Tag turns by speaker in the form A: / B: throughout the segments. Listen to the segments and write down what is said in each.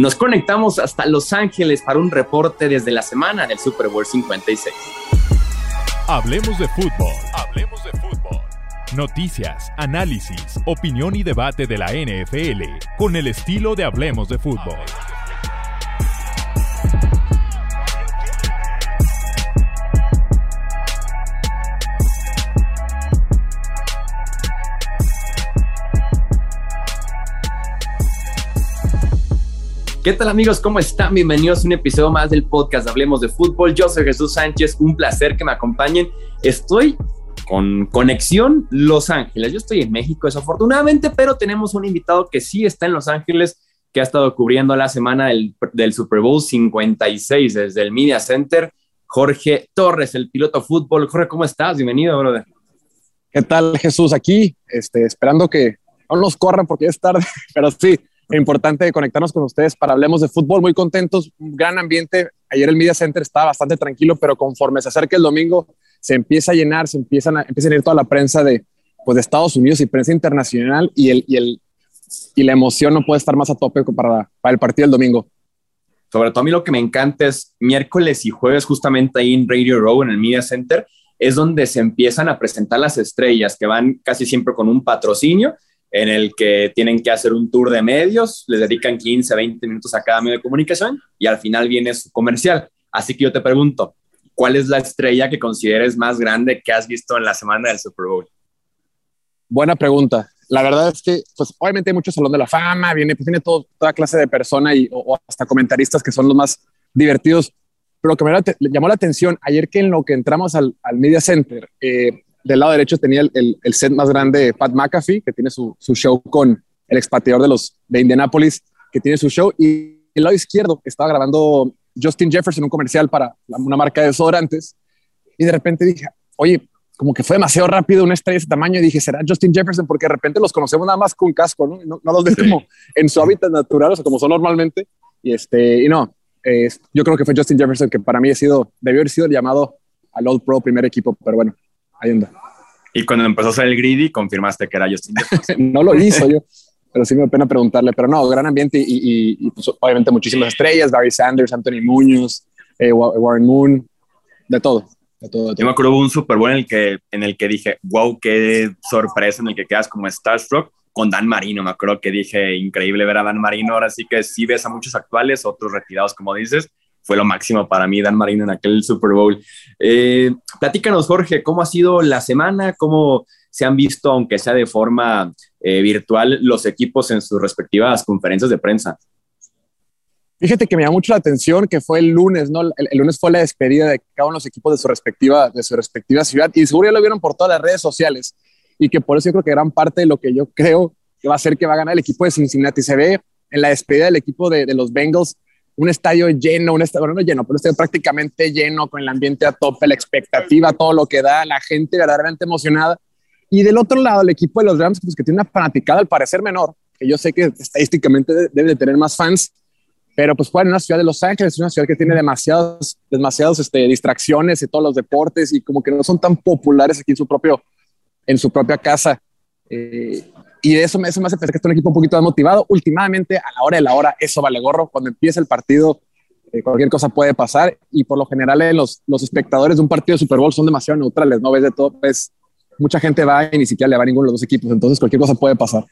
A: Nos conectamos hasta Los Ángeles para un reporte desde la semana del Super Bowl 56.
B: Hablemos de fútbol. Hablemos de fútbol. Noticias, análisis, opinión y debate de la NFL con el estilo de Hablemos de fútbol.
A: ¿Qué tal amigos? ¿Cómo están? Bienvenidos a un episodio más del podcast Hablemos de Fútbol. Yo soy Jesús Sánchez, un placer que me acompañen. Estoy con conexión Los Ángeles. Yo estoy en México desafortunadamente, pero tenemos un invitado que sí está en Los Ángeles, que ha estado cubriendo la semana del, Super Bowl 56 desde el Media Center. Jorge Torres, el piloto fútbol. Jorge, ¿cómo estás? Bienvenido, brother.
C: ¿Qué tal, Jesús? Aquí, este, esperando que no nos corran porque es tarde, pero sí, importante conectarnos con ustedes para hablemos de fútbol. Muy contentos, un gran ambiente. Ayer el Media Center estaba bastante tranquilo, pero conforme se acerca el domingo, se empieza a llenar, se empiezan a, empieza a ir toda la prensa de, pues, de Estados Unidos y prensa internacional y, el, y, el, y la emoción no puede estar más a tope para, para el partido del domingo.
A: Sobre todo a mí lo que me encanta es miércoles y jueves justamente ahí en Radio Row, en el Media Center, es donde se empiezan a presentar las estrellas que van casi siempre con un patrocinio en el que tienen que hacer un tour de medios, les dedican 15, 20 minutos a cada medio de comunicación y al final viene su comercial. Así que yo te pregunto, ¿cuál es la estrella que consideres más grande que has visto en la semana del Super Bowl?
C: Buena pregunta. La verdad es que, pues, obviamente hay mucho salón de la fama, viene, pues, tiene toda clase de persona y o, hasta comentaristas que son los más divertidos. Pero lo que me llamó la atención ayer que en lo que entramos al, al Media Center, eh, del lado derecho tenía el, el, set más grande Pat McAfee, que tiene su, su, show con el expatriador de los de Indianapolis, que tiene su show, y el lado izquierdo estaba grabando Justin Jefferson un comercial para una marca de desodorantes, y de repente dije, oye, como que fue demasiado rápido una estrella de ese tamaño, y dije, ¿será Justin Jefferson? Porque de repente los conocemos nada más con casco, ¿no? No, no los ves como en su hábitat natural, o sea, como son normalmente, y este, y no, eh, yo creo que fue Justin Jefferson, que para mí ha sido, debió haber sido llamado al All Pro primer equipo, pero bueno, ahí anda.
A: Y cuando empezó a ser el greedy, confirmaste que era Justin
C: no lo hizo yo, pero sí me da pena preguntarle. Pero no, gran ambiente y, y, y pues, obviamente muchísimas estrellas, Barry Sanders, Anthony Muñoz, eh, Warren Moon, de todo. De todo, de todo.
A: Yo me acuerdo de un Super Bowl en el, que, en el que dije, wow, qué sorpresa, en el que quedas como Starstruck con Dan Marino. Me acuerdo que dije, increíble ver a Dan Marino. Ahora sí que sí ves a muchos actuales, otros retirados, como dices, fue lo máximo para mí, Dan Marino, en aquel Super Bowl. Eh, platícanos, Jorge, ¿cómo ha sido la semana? ¿Cómo se han visto, aunque sea de forma eh, virtual, los equipos en sus respectivas conferencias de prensa?
C: Fíjate que me llamó mucho la atención que fue el lunes, ¿no? El, lunes fue la despedida de cada uno de los equipos de su respectiva, de su respectiva ciudad y seguro ya lo vieron por todas las redes sociales y que por eso creo que gran parte de lo que yo creo que va a ser que va a ganar el equipo de Cincinnati se ve en la despedida del equipo de los Bengals un estadio lleno, un estadio, no lleno, pero un prácticamente lleno, con el ambiente a tope, la expectativa, todo lo que da, la gente verdaderamente emocionada. Y del otro lado, el equipo de los Rams, pues que tiene una fanaticada al parecer menor, que yo sé que estadísticamente debe de tener más fans, pero pues juega en una ciudad de Los Ángeles, una ciudad que tiene demasiados, demasiados este, distracciones y todos los deportes y como que no son tan populares aquí en su, propio, en su propia casa. Eh, y eso me, eso me hace pensar que está un equipo un poquito más motivado. Últimamente, a la hora de la hora, eso vale gorro. Cuando empieza el partido, eh, cualquier cosa puede pasar. Y por lo general, eh, los, los espectadores de un partido de Super Bowl son demasiado neutrales, ¿no? Ves de todo, pues mucha gente va y ni siquiera le va a ninguno de los dos equipos. Entonces, cualquier cosa puede pasar.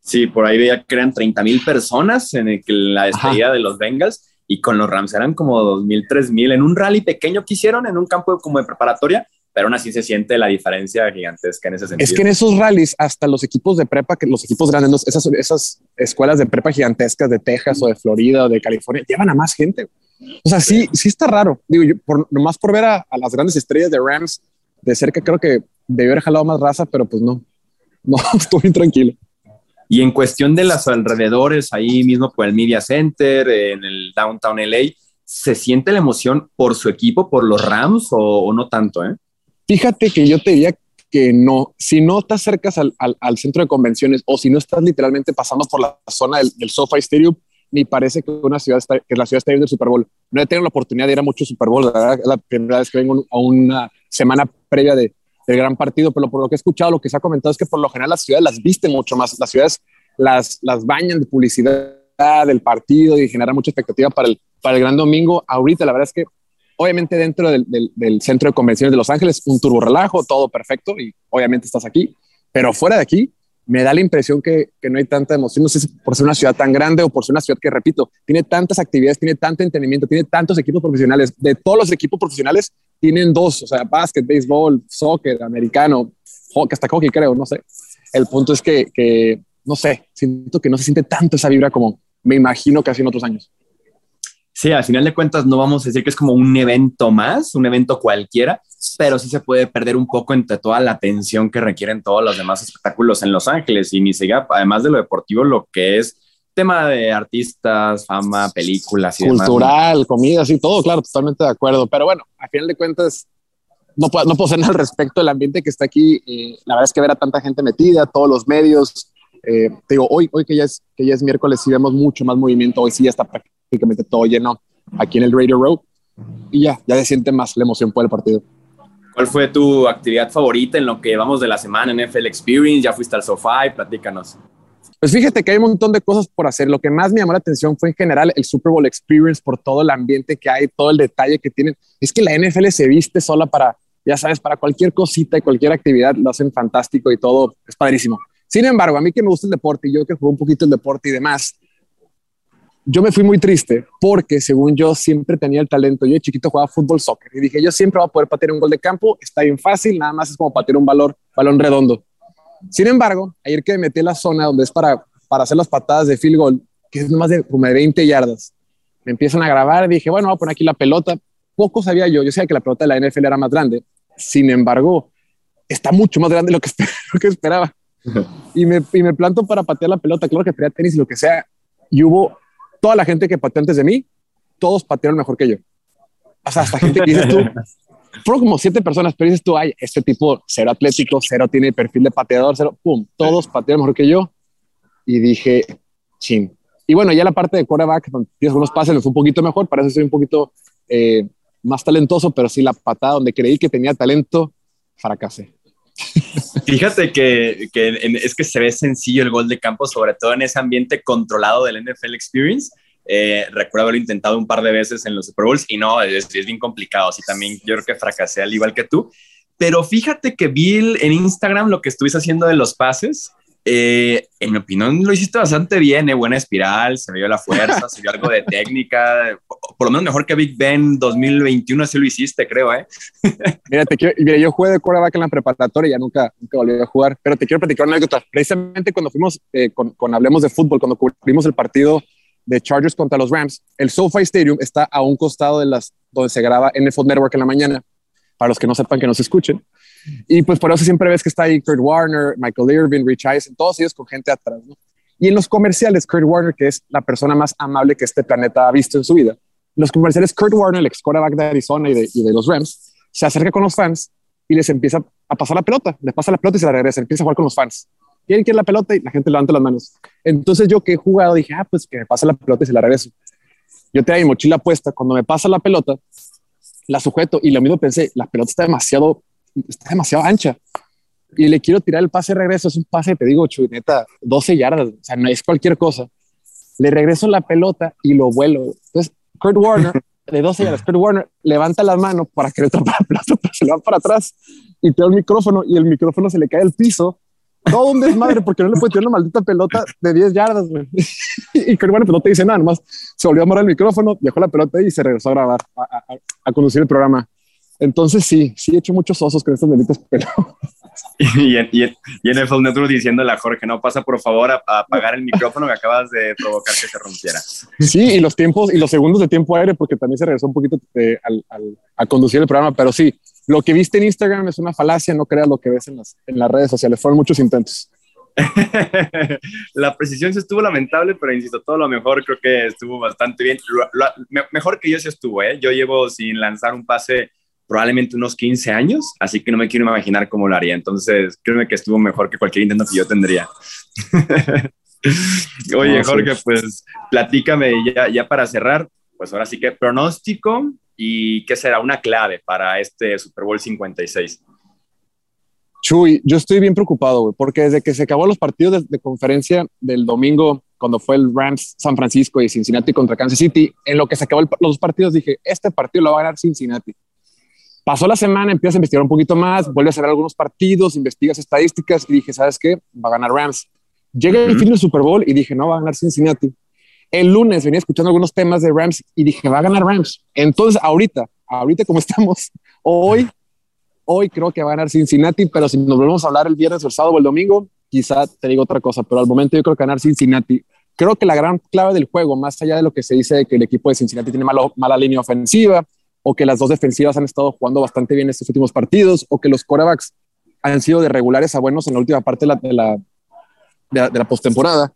A: Sí, por ahí veía que eran 30 mil personas en el que la despedida de los Bengals y con los Rams eran como 2 mil, 3 mil en un rally pequeño que hicieron en un campo como de preparatoria pero aún así se siente la diferencia gigantesca en ese sentido.
C: Es que en esos rallies, hasta los equipos de prepa, que los equipos grandes, esas, esas escuelas de prepa gigantescas de Texas o de Florida o de California, llevan a más gente. O sea, sí, sí está raro. Digo, yo, por, nomás por ver a, a, las grandes estrellas de Rams de cerca, creo que debió haber jalado más raza, pero pues no, no, estoy tranquilo.
A: Y en cuestión de los alrededores, ahí mismo por el Media Center, en el Downtown LA, ¿se siente la emoción por su equipo, por los Rams o, o no tanto? Eh?
C: Fíjate que yo te diría que no, si no te acercas al, al, al, centro de convenciones o si no estás literalmente pasando por la zona del, del SoFi Stadium, ni parece que una ciudad está, que la ciudad está viendo el Super Bowl. No he tenido la oportunidad de ir a muchos Super Bowl, ¿verdad? es la primera vez que vengo a una semana previa de, del gran partido, pero por lo que he escuchado, lo que se ha comentado es que por lo general las ciudades las visten mucho más, las ciudades las, las bañan de publicidad del partido y genera mucha expectativa para el, para el gran domingo. Ahorita, la verdad es que, obviamente, dentro del, centro de convenciones de Los Ángeles, un turbo relajo, todo perfecto y obviamente estás aquí, pero fuera de aquí, me da la impresión que, no hay tanta emoción, no sé si por ser una ciudad tan grande o por ser una ciudad que, repito, tiene tantas actividades, tiene tanto entendimiento, tiene tantos equipos profesionales. De todos los equipos profesionales, tienen dos, o sea, básquet, béisbol, soccer, americano, hockey, hasta hockey creo, no sé. El punto es que, que, no sé, siento que no se siente tanto esa vibra como me imagino que hace en otros años.
A: Sí, al final de cuentas no vamos a decir que es como un evento más, un evento cualquiera, pero sí se puede perder un poco entre toda la atención que requieren todos los demás espectáculos en Los Ángeles y ni siquiera, además de lo deportivo, lo que es tema de artistas, fama, películas
C: y Cultural, comida, sí, todo, claro, totalmente de acuerdo. Pero bueno, al final de cuentas, no puedo, no puedo ser al respecto del ambiente que está aquí. Eh, la verdad es que ver a tanta gente metida, todos los medios. Eh, te digo, hoy, hoy que, ya es, que ya es miércoles, sí vemos mucho más movimiento. Hoy sí ya está prácticamente todo lleno aquí en el Radio Row. Y ya, ya se siente más la emoción por el partido.
A: ¿Cuál fue tu actividad favorita en lo que vamos de la semana en FL Experience? ¿Ya fuiste al sofá y platícanos?
C: Pues fíjate que hay un montón de cosas por hacer. Lo que más me llamó la atención fue en general el Super Bowl Experience por todo el ambiente que hay, todo el detalle que tienen. Es que la NFL se viste sola para, ya sabes, para cualquier cosita y cualquier actividad, lo hacen fantástico y todo es padrísimo. Sin embargo, a mí que me gusta el deporte y yo que juego un poquito el deporte y demás, yo me fui muy triste porque según yo siempre tenía el talento. Yo de chiquito jugaba fútbol, soccer y dije, yo siempre voy a poder patear un gol de campo, está bien fácil, nada más es como patear un valor, balón redondo. Sin embargo, ayer que me metí en la zona donde es para, para hacer las patadas de field goal, que es más de como de 20 yardas, me empiezan a grabar, dije, bueno, voy a poner aquí la pelota. Poco sabía yo, yo sabía que la pelota de la NFL era más grande. Sin embargo, está mucho más grande de lo que, lo que esperaba. y, me, y me planto para patear la pelota. Claro que quería tenis y lo que sea. Y hubo toda la gente que pateó antes de mí, todos patearon mejor que yo. O sea, hasta gente que dices tú, fueron como siete personas, pero dices tú, ay, este tipo cero atlético, cero tiene perfil de pateador, cero, pum, todos patearon mejor que yo. Y dije, chin. Y bueno, ya la parte de quarterback, tienes unos pases, me fue un poquito mejor, parece ser un poquito eh, más talentoso, pero sí la patada donde creí que tenía talento, fracasé.
A: Fíjate que, es que se ve sencillo el gol de campo, sobre todo en ese ambiente controlado del NFL Experience eh, recuerdo haberlo intentado un par de veces en los Super Bowls y no, es, bien complicado. Así también yo creo que fracasé al igual que tú. Pero fíjate que vi en Instagram lo que estuviste haciendo de los pases. Eh, en mi opinión lo hiciste bastante bien, eh, buena espiral, se vio la fuerza, se vio algo de técnica, por lo menos mejor que Big Ben 2021, así lo hiciste, creo, ¿eh?
C: mira, te quiero, mira, yo jugué de quarterback en la preparatoria ya nunca, nunca volví a jugar, pero te quiero platicar una anécdota. Precisamente cuando fuimos con, con Hablemos de Fútbol, cuando cubrimos el partido de Chargers contra los Rams, el SoFi Stadium está a un costado de las donde se graba NFL Network en la mañana, para los que no sepan que nos escuchen. Y pues por eso siempre ves que está ahí Kurt Warner, Michael Irvin, Rich Eisen, todos ellos con gente atrás. Y en los comerciales, Kurt Warner, que es la persona más amable que este planeta ha visto en su vida, los comerciales, Kurt Warner, el ex quarterback de Arizona y de, y de los Rams, se acerca con los fans y les empieza a pasar la pelota, les pasa la pelota y se la regresa, empieza a jugar con los fans. ¿quién quiere la pelota? Y la gente levanta las manos. Entonces yo que he jugado dije, ah, pues que me pase la pelota y se la regreso. Yo tenía mi mochila puesta, cuando me pasa la pelota, la sujeto y lo mismo pensé, la pelota está demasiado, está demasiado ancha y le quiero tirar el pase de regreso, es un pase, te digo, chuineta, 12 yardas, o sea, no es cualquier cosa. Le regreso la pelota y lo vuelo. Entonces, Kurt Warner, de 12 yardas, Kurt Warner levanta la mano para que le toque la pelota, pero se le va para atrás y te da el micrófono y el micrófono se le cae al piso todo un desmadre porque no le puede tirar una maldita pelota de 10 yardas, güey. y que bueno, pues no te dice nada, nomás se volvió a amarrar el micrófono, dejó la pelota y se regresó a grabar, a, conducir el programa. Entonces sí, sí he hecho muchos osos con estos benditos pelos.
A: y, en, y, en, y en el Network diciéndole a Jorge, no pasa por favor a, apagar el micrófono que acabas de provocar que se rompiera.
C: Sí, y los tiempos y los segundos de tiempo aire, porque también se regresó un poquito eh, al, al, a conducir el programa, pero sí, lo que viste en Instagram es una falacia, no creas lo que ves en las, en las redes sociales. Fueron muchos intentos.
A: la precisión sí estuvo lamentable, pero insisto, todo lo mejor creo que estuvo bastante bien. mejor que yo sí estuvo, ¿eh? Yo llevo sin lanzar un pase probablemente unos 15 años, así que no me quiero imaginar cómo lo haría. Entonces, créeme que estuvo mejor que cualquier intento que yo tendría. Oye, Jorge, pues platícame ya, ya para cerrar, pues ahora sí que pronóstico y qué será una clave para este Super Bowl 56?
C: Chuy, yo estoy bien preocupado, porque desde que se acabó los partidos de, conferencia del domingo, cuando fue el Rams San Francisco y Cincinnati contra Kansas City, en lo que se acabó los dos partidos, dije, este partido lo va a ganar Cincinnati. Pasó la semana, empiezas a investigar un poquito más, vuelves a ver algunos partidos, investigas estadísticas y dije, ¿sabes qué? Va a ganar Rams. Llega el fin del Super Bowl y dije, no, va a ganar Cincinnati. El lunes venía escuchando algunos temas de Rams y dije, va a ganar Rams. Entonces, ahorita, ahorita como estamos, hoy, hoy creo que va a ganar Cincinnati, pero si nos volvemos a hablar el viernes el sábado o el domingo, quizá te digo otra cosa, pero al momento yo creo que ganar Cincinnati. Creo que la gran clave del juego, más allá de lo que se dice de que el equipo de Cincinnati tiene mala línea ofensiva, o que las dos defensivas han estado jugando bastante bien estos últimos partidos, o que los quarterbacks han sido de regulares a buenos en la última parte de la, de la, de la, postemporada.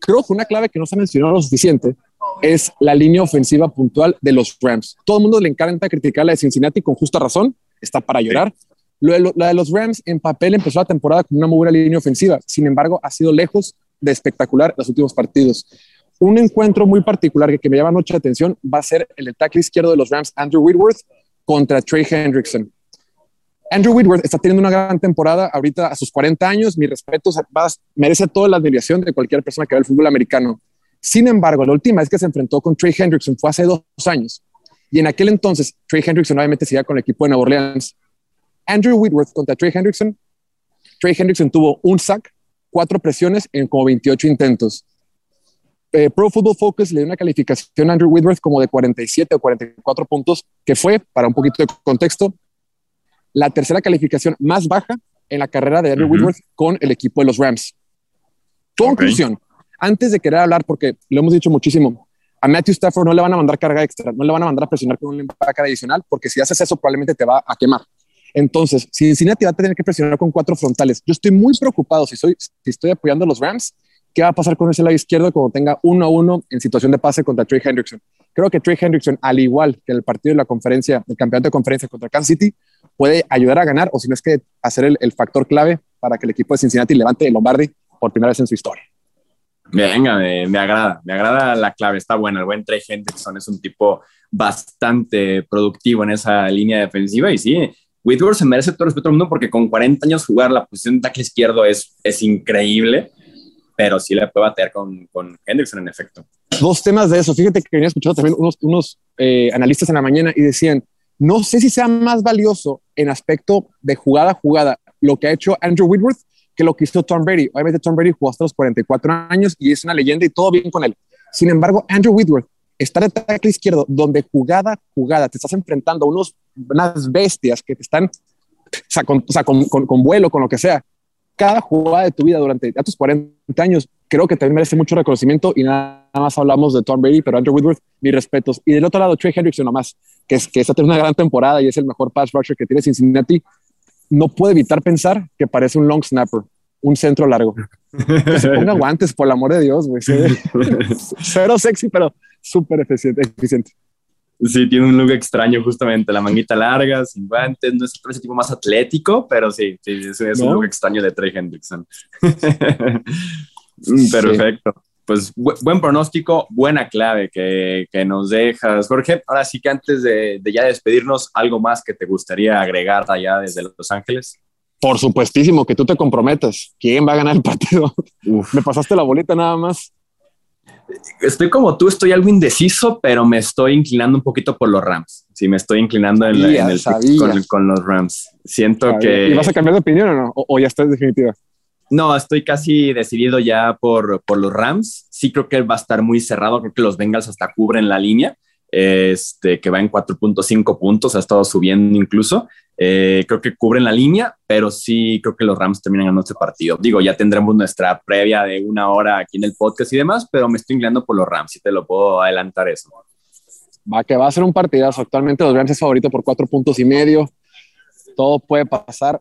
C: Creo que una clave que no se ha mencionado lo suficiente es la línea ofensiva puntual de los Rams. Todo el mundo le encanta criticar la de Cincinnati con justa razón, está para llorar. la de los Rams en papel empezó la temporada con una muy buena línea ofensiva, sin embargo ha sido lejos de espectacular los últimos partidos. Un encuentro muy particular que, me llama mucha atención va a ser el de tackle izquierdo de los Rams, Andrew Whitworth, contra Trey Hendrickson. Andrew Whitworth está teniendo una gran temporada ahorita a sus 40 años. Mi respeto, merece toda la admiración de cualquier persona que ve el fútbol americano. Sin embargo, la última vez que se enfrentó con Trey Hendrickson fue hace dos años. Y en aquel entonces, Trey Hendrickson obviamente seguía con el equipo de Nueva Orleans. Andrew Whitworth contra Trey Hendrickson. Trey Hendrickson tuvo un sack, cuatro presiones en como 28 intentos. Eh, Pro Football Focus le dio una calificación a Andrew Whitworth como de 47 o 44 puntos, que fue, para un poquito de contexto, la tercera calificación más baja en la carrera de Andrew Whitworth con el equipo de los Rams. Conclusión, antes de querer hablar, porque lo hemos dicho muchísimo, a Matthew Stafford no le van a mandar carga extra, no le van a mandar a presionar con un empaque adicional, porque si haces eso probablemente te va a quemar. Entonces, si Cincinnati va a tener que presionar con cuatro frontales, yo estoy muy preocupado si, soy, si estoy apoyando a los Rams ¿Qué va a pasar con ese lado izquierdo cuando tenga uno a uno en situación de pase contra Trey Hendrickson? Creo que Trey Hendrickson, al igual que el partido de la conferencia, el campeonato de conferencia contra Kansas City, puede ayudar a ganar o si no es que hacer el, factor clave para que el equipo de Cincinnati levante el Lombardi por primera vez en su historia.
A: Venga, me, me, agrada, me agrada la clave, está buena. El buen Trey Hendrickson es un tipo bastante productivo en esa línea defensiva y sí, Whitworth se merece todo el respeto del mundo porque con 40 años jugar la posición de tackle izquierdo es, es increíble pero sí le puede batear con, con Hendrickson en efecto.
C: Dos temas de eso. Fíjate que venía escuchando también unos, unos eh, analistas en la mañana y decían, no sé si sea más valioso en aspecto de jugada a jugada lo que ha hecho Andrew Whitworth que lo que hizo Tom Brady. Obviamente Tom Brady jugó hasta los 44 años y es una leyenda y todo bien con él. Sin embargo, Andrew Whitworth está el tackle izquierdo donde jugada jugada te estás enfrentando a unos, unas bestias que te están o sea, con, con, con, vuelo, con lo que sea, cada jugada de tu vida durante a tus 40 años, creo que también merece mucho reconocimiento y nada más hablamos de Tom Brady, pero Andrew Whitworth, mis respetos. Y del otro lado, Trey Hendrickson nomás, que, es, que está teniendo una gran temporada y es el mejor pass rusher que tiene Cincinnati, no puede evitar pensar que parece un long snapper, un centro largo. Que se ponga guantes, por el amor de Dios, güey. Cero sexy, pero súper eficiente.
A: Sí, tiene un look extraño justamente, la manguita larga, sin guantes, no es ese tipo más atlético, pero sí, sí es, un look extraño de Trey Hendrickson. Mm, perfecto. Pues buen pronóstico, buena clave que, que, nos dejas. Jorge, ahora sí que antes de, de, ya despedirnos, ¿algo más que te gustaría agregar allá desde Los Ángeles?
C: Por supuestísimo, que tú te comprometas. ¿Quién va a ganar el partido? Me pasaste la bolita nada más
A: estoy como tú, estoy algo indeciso, pero me estoy inclinando un poquito por los Rams. Sí, me estoy inclinando en, el con, los Rams. Siento que.
C: ¿Y vas a cambiar de opinión o no? ¿O, ya estás definitiva?
A: No, estoy casi decidido ya por, por los Rams. Sí creo que va a estar muy cerrado. Creo que los Bengals hasta cubren la línea este, que va en 4.5 puntos, ha estado subiendo incluso. Eh, creo que cubren la línea, pero sí creo que los Rams terminan ganando este partido. Digo, ya tendremos nuestra previa de una hora aquí en el podcast y demás, pero me estoy inclinando por los Rams, y te lo puedo adelantar eso.
C: Va, que va a ser un partidazo. Actualmente los Rams es favorito por cuatro puntos y medio. Todo puede pasar.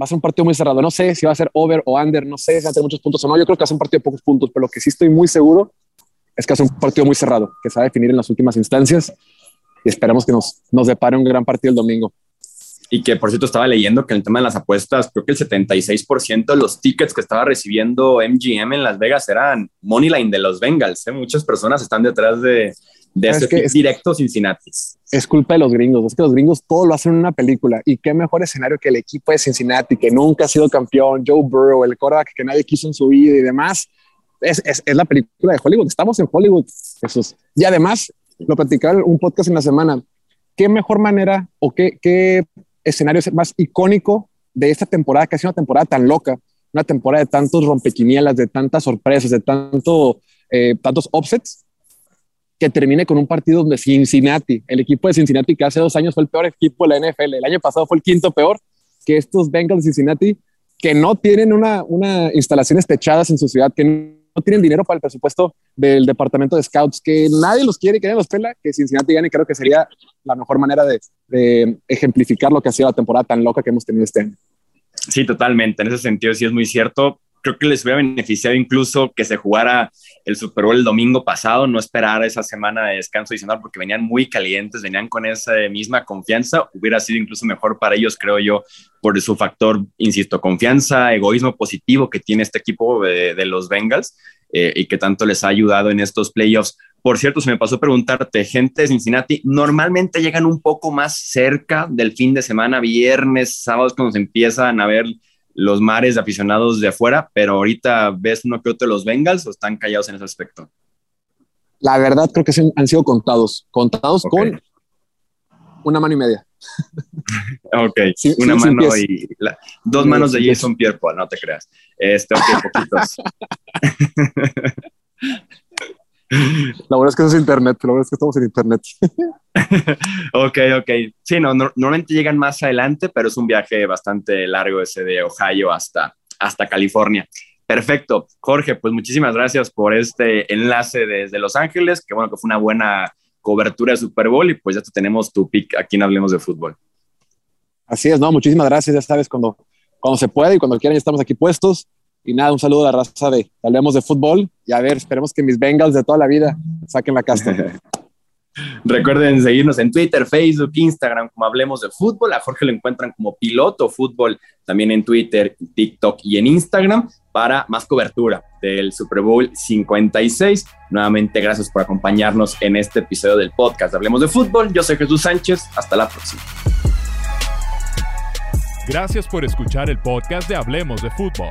C: Va a ser un partido muy cerrado. No sé si va a ser over o under, no sé si va a tener muchos puntos o no. Yo creo que va a ser un partido de pocos puntos, pero lo que sí estoy muy seguro es que hace un partido muy cerrado, que se va a definir en las últimas instancias y esperamos que nos, nos depare un gran partido el domingo.
A: Y que por cierto estaba leyendo que en el tema de las apuestas, creo que el 76% de los tickets que estaba recibiendo MGM en Las Vegas eran Moneyline de los Bengals. ¿eh? Muchas personas están detrás de, de ese que es, directo Cincinnati.
C: Es culpa de los gringos, es que los gringos todo lo hacen en una película y qué mejor escenario que el equipo de Cincinnati que nunca ha sido campeón, Joe Burrow, el quarterback que nadie quiso en su vida y demás es, es, es, la película de Hollywood. Estamos en Hollywood, Jesús. Y además, lo platicaba un podcast en la semana. ¿Qué mejor manera o qué, qué escenario es más icónico de esta temporada, que ha sido una temporada tan loca, una temporada de tantos rompequinielas, de tantas sorpresas, de tanto, eh, tantos offsets, que termine con un partido de Cincinnati, el equipo de Cincinnati que hace dos años fue el peor equipo de la NFL, el año pasado fue el quinto peor, que estos Bengals de Cincinnati que no tienen una, una instalaciones techadas en su ciudad, que tienen dinero para el presupuesto del departamento de scouts, que nadie los quiere, que nadie los pela, que Cincinnati gane, creo que sería la mejor manera de, de ejemplificar lo que ha sido la temporada tan loca que hemos tenido este año.
A: Sí, totalmente. En ese sentido, sí es muy cierto. Creo que les hubiera beneficiado incluso que se jugara el Super Bowl el domingo pasado, no esperar esa semana de descanso adicional porque venían muy calientes, venían con esa misma confianza. Hubiera sido incluso mejor para ellos, creo yo, por su factor, insisto, confianza, egoísmo positivo que tiene este equipo de, de los Bengals eh, y que tanto les ha ayudado en estos playoffs. Por cierto, se me pasó preguntarte, gente de Cincinnati, normalmente llegan un poco más cerca del fin de semana, viernes, sábados, cuando se empiezan a ver los mares de aficionados de afuera, pero ahorita ves uno que otro de los Bengals o están callados en ese aspecto.
C: La verdad creo que han sido contados, contados okay. con una mano y media.
A: ok, sí, una sí, mano y la, dos manos de Jason Pierre no te creas. Este, ok, poquitos.
C: La verdad es que eso es internet, la verdad es que estamos en internet.
A: ok, ok. Sí, no, no, normalmente llegan más adelante, pero es un viaje bastante largo ese de Ohio hasta, hasta California. Perfecto. Jorge, pues muchísimas gracias por este enlace desde Los Ángeles, que bueno, que fue una buena cobertura de Super Bowl y pues ya tenemos tu pick aquí en Hablemos de Fútbol.
C: Así es, no, muchísimas gracias, ya sabes, cuando, cuando se puede y cuando quieran ya estamos aquí puestos. Y nada, un saludo a la raza de Hablemos de Fútbol y a ver, esperemos que mis Bengals de toda la vida saquen la casta.
A: Recuerden seguirnos en Twitter, Facebook, Instagram, como Hablemos de Fútbol. A Jorge lo encuentran como Piloto Fútbol, también en Twitter, TikTok y en Instagram para más cobertura del Super Bowl 56. Nuevamente, gracias por acompañarnos en este episodio del podcast Hablemos de Fútbol. Yo soy Jesús Sánchez. Hasta la próxima.
B: Gracias por escuchar el podcast de Hablemos de Fútbol.